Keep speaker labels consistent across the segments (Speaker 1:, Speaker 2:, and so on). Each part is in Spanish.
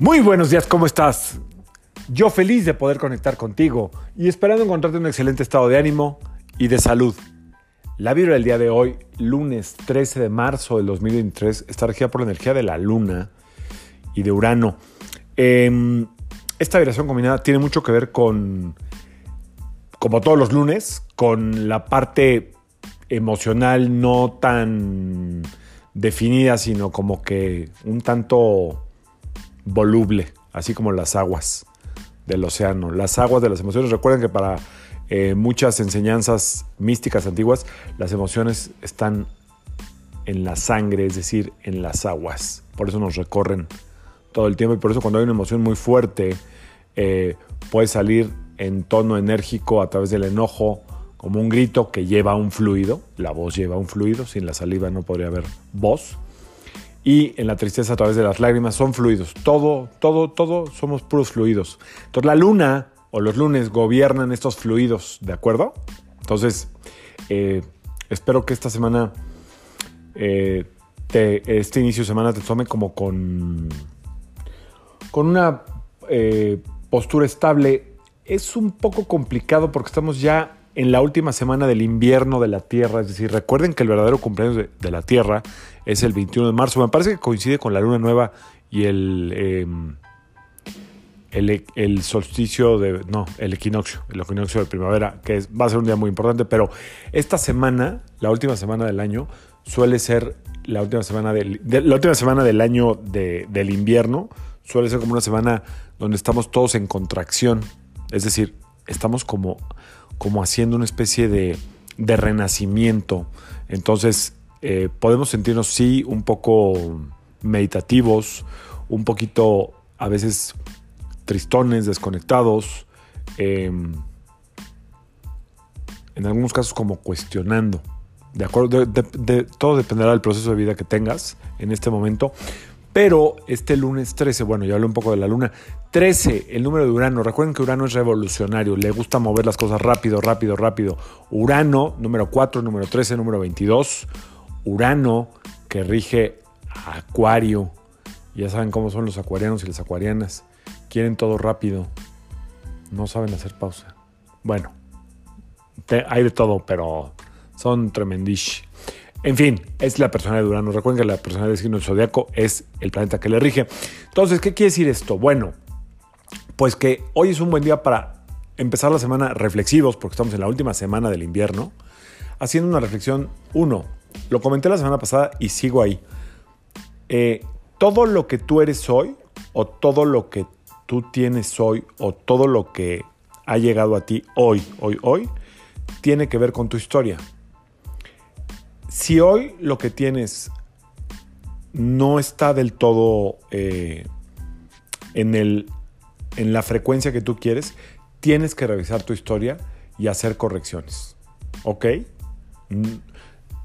Speaker 1: Muy buenos días, ¿cómo estás? Yo feliz de poder conectar contigo y esperando encontrarte en un excelente estado de ánimo y de salud. La vibra del día de hoy, lunes 13 de marzo del 2023, está regida por la energía de la luna y de Urano. Eh, esta vibración combinada tiene mucho que ver con, como todos los lunes, con la parte emocional no tan definida, sino como que un tanto voluble, así como las aguas del océano. Las aguas de las emociones. Recuerden que para eh, muchas enseñanzas místicas antiguas, las emociones están en la sangre, es decir, en las aguas. Por eso nos recorren todo el tiempo y por eso cuando hay una emoción muy fuerte eh, puede salir en tono enérgico a través del enojo, como un grito que lleva un fluido. La voz lleva un fluido, sin la saliva no podría haber voz y en la tristeza a través de las lágrimas son fluidos. Todo, todo, todo somos puros fluidos. Entonces la luna o los lunes gobiernan estos fluidos, ¿de acuerdo? Entonces, eh, espero que esta semana, eh, este inicio de semana te tome como con, con una eh, postura estable. Es un poco complicado porque estamos ya en la última semana del invierno de la Tierra. Es decir, recuerden que el verdadero cumpleaños de, la Tierra es el 21 de marzo. Me parece que coincide con la luna nueva y el, em, el, solsticio de. No, el equinoccio, el equinoccio de primavera, que va a ser un día muy importante. Pero esta semana, la última semana del año, suele ser la última semana del, la última semana del año del invierno. Suele ser como una semana donde estamos todos en contracción. Es decir, estamos como como haciendo una especie de, renacimiento. Entonces, eh, podemos sentirnos, sí, un poco meditativos, un poquito a veces tristones, desconectados, em, en algunos casos como cuestionando. De acuerdo, todo dependerá del proceso de vida que tengas en este momento, pero este lunes 13, bueno, ya hablé un poco de la luna. 13, el número de Urano. Recuerden que Urano es revolucionario, le gusta mover las cosas rápido, rápido, rápido. Urano, número 4, número 13, número 22. Urano, que rige Acuario. Ya saben cómo son los acuarianos y las acuarianas. Quieren todo rápido. No saben hacer pausa. Bueno, hay de todo, pero son tremendish. En fin, es la persona de Urano. Recuerden que la persona del signo zodiaco es el planeta que le rige. Entonces, ¿qué quiere decir esto? Bueno, pues que hoy es un buen día para empezar la semana reflexivos, porque estamos en la última semana del invierno, haciendo una reflexión. Uno, lo comenté la semana pasada y sigo ahí. Eh, todo lo que tú eres hoy, o todo lo que tú tienes hoy, o todo lo que ha llegado a ti hoy, hoy, hoy, tiene que ver con tu historia si hoy lo que tienes no está del todo eh, en, el, en la frecuencia que tú quieres, tienes que revisar tu historia y hacer correcciones. ¿Ok? Mm,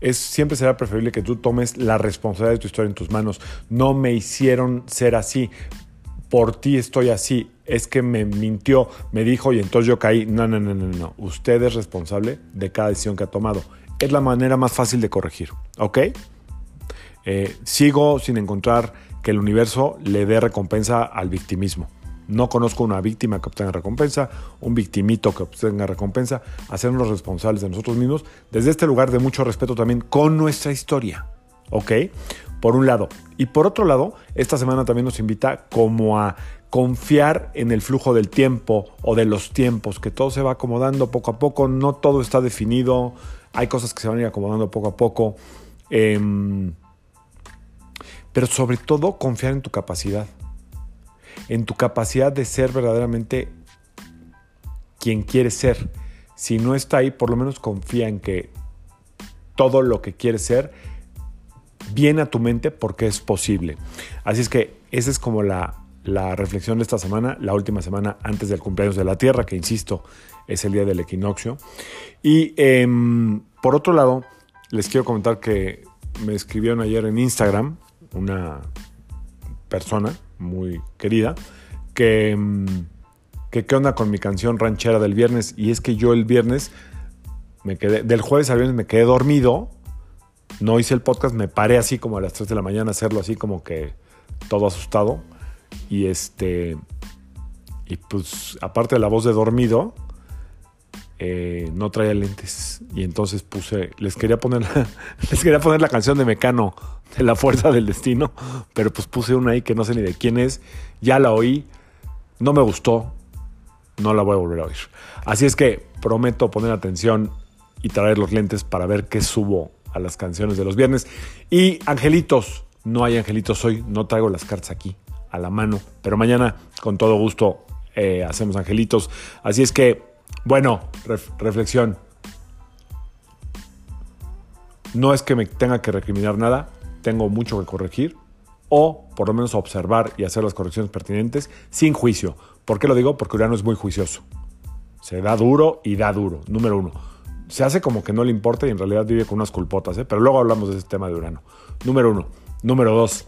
Speaker 1: es, siempre será preferible que tú tomes la responsabilidad de tu historia en tus manos. No me hicieron ser así. Por ti estoy así. Es que me mintió, me dijo y entonces yo caí. No, no, no, no, no. Usted es responsable de cada decisión que ha tomado es la manera más fácil de corregir. ¿Ok? Eh, sigo sin encontrar que el universo le dé recompensa al victimismo. No conozco una víctima que obtenga recompensa, un victimito que obtenga recompensa, hacernos responsables de nosotros mismos desde este lugar de mucho respeto también con nuestra historia. ¿Ok? Por un lado. Y por otro lado, esta semana también nos invita como a confiar en el flujo del tiempo o de los tiempos, que todo se va acomodando poco a poco, no todo está definido, hay cosas que se van a ir acomodando poco a poco. Em, pero sobre todo confiar en tu capacidad. En tu capacidad de ser verdaderamente quien quieres ser. Si no está ahí, por lo menos confía en que todo lo que quieres ser viene a tu mente porque es posible. Así es que esa es como la, la reflexión de esta semana, la última semana antes del cumpleaños de la Tierra, que insisto, es el día del equinoccio. Y em, por otro lado, les quiero comentar que me escribieron ayer en Instagram una persona muy querida que, em, que qué onda con mi canción ranchera del viernes. Y es que yo el viernes me quedé, del jueves al viernes me quedé dormido. No hice el podcast, me paré así como a las 3 de la mañana hacerlo así como que todo asustado. Y este. Y pues, aparte de la voz de dormido, eh, no traía lentes. Y entonces puse. Les quería poner la, les quería poner la canción de Mecano de la fuerza del destino. Pero pues puse una ahí que no sé ni de quién es. Ya la oí. No me gustó. No la voy a volver a oír. Así es que prometo poner atención y traer los lentes para ver qué subo a las canciones de los viernes. Y angelitos, no hay angelitos hoy, no traigo las cartas aquí a la mano, pero mañana con todo gusto eh, hacemos angelitos. Así es que, bueno, reflexión. No es que me tenga que recriminar nada, tengo mucho que corregir o por lo menos observar y hacer las correcciones pertinentes sin juicio. ¿Por qué lo digo? Porque Urano es muy juicioso. Se da duro y da duro, número uno se hace como que no le importa y en realidad vive con unas culpotas, ¿eh? pero luego hablamos de ese tema de Urano. Número uno. Número dos.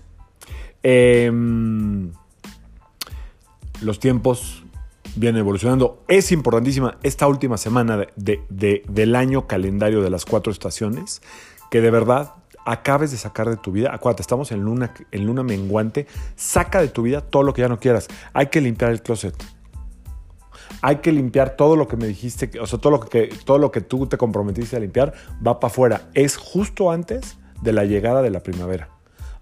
Speaker 1: Em, los tiempos vienen evolucionando. Es importantísima esta última semana del año calendario de las cuatro estaciones, que de verdad acabes de sacar de tu vida. Acuérdate, estamos en luna, en luna menguante. Saca de tu vida todo lo que ya no quieras. Hay que limpiar el closet hay que limpiar todo lo que me dijiste, o sea, todo lo que, todo lo que tú te comprometiste a limpiar va para afuera. Es justo antes de la llegada de la primavera.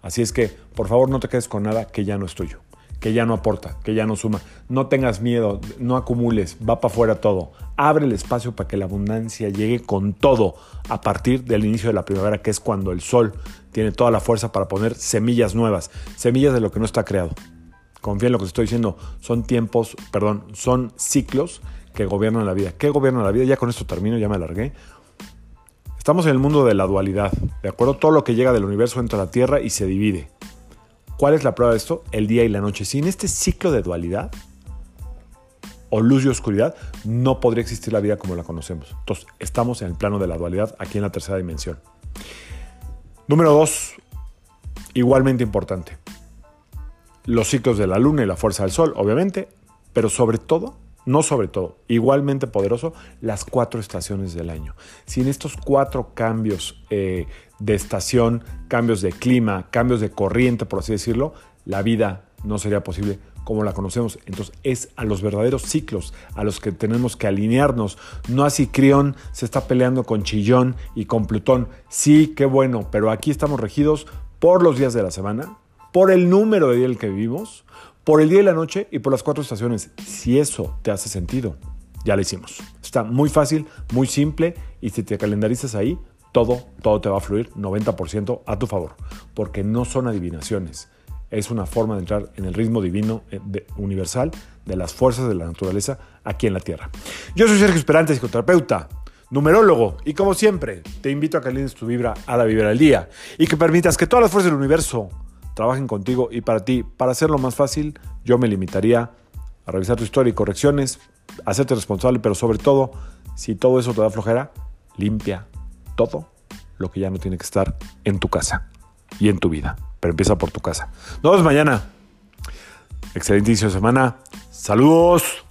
Speaker 1: Así es que, por favor, no te quedes con nada que ya no es tuyo, que ya no aporta, que ya no suma. No tengas miedo, no acumules, va para afuera todo. Abre el espacio para que la abundancia llegue con todo a partir del inicio de la primavera, que es cuando el sol tiene toda la fuerza para poner semillas nuevas, semillas de lo que no está creado confía en lo que estoy diciendo, son tiempos, perdón, son ciclos que gobiernan la vida. ¿Qué gobierna la vida? Ya con esto termino, ya me alargué. Estamos en el mundo de la dualidad, ¿de acuerdo? Todo lo que llega del universo entra a la Tierra y se divide. ¿Cuál es la prueba de esto? El día y la noche. Sin este ciclo de dualidad, o luz y oscuridad, no podría existir la vida como la conocemos. Entonces, estamos en el plano de la dualidad, aquí en la tercera dimensión. Número dos, igualmente importante los ciclos de la luna y la fuerza del sol, obviamente, pero sobre todo, no sobre todo, igualmente poderoso, las cuatro estaciones del año. Sin estos cuatro cambios eh, de estación, cambios de clima, cambios de corriente, por así decirlo, la vida no sería posible como la conocemos. Entonces es a los verdaderos ciclos a los que tenemos que alinearnos. No así Crión se está peleando con Chillón y con Plutón. Sí, qué bueno, pero aquí estamos regidos por los días de la semana, por el número de día en el que vivimos, por el día y la noche y por las cuatro estaciones. Si eso te hace sentido, ya lo hicimos. Está muy fácil, muy simple y si te calendarizas ahí, todo, todo te va a fluir 90% a tu favor, porque no son adivinaciones. Es una forma de entrar en el ritmo divino eh, universal de las fuerzas de la naturaleza aquí en la Tierra. Yo soy Sergio Esperante, psicoterapeuta, numerólogo, y como siempre, te invito a que alines tu vibra a la vibra del día y que permitas que todas las fuerzas del universo trabajen contigo y para ti. Para hacerlo más fácil, yo me limitaría a revisar tu historia y correcciones, hacerte responsable, pero sobre todo, si todo eso te da flojera, limpia todo lo que ya no tiene que estar en tu casa y en tu vida. Pero empieza por tu casa. Nos vemos mañana. Excelente inicio de semana. Saludos.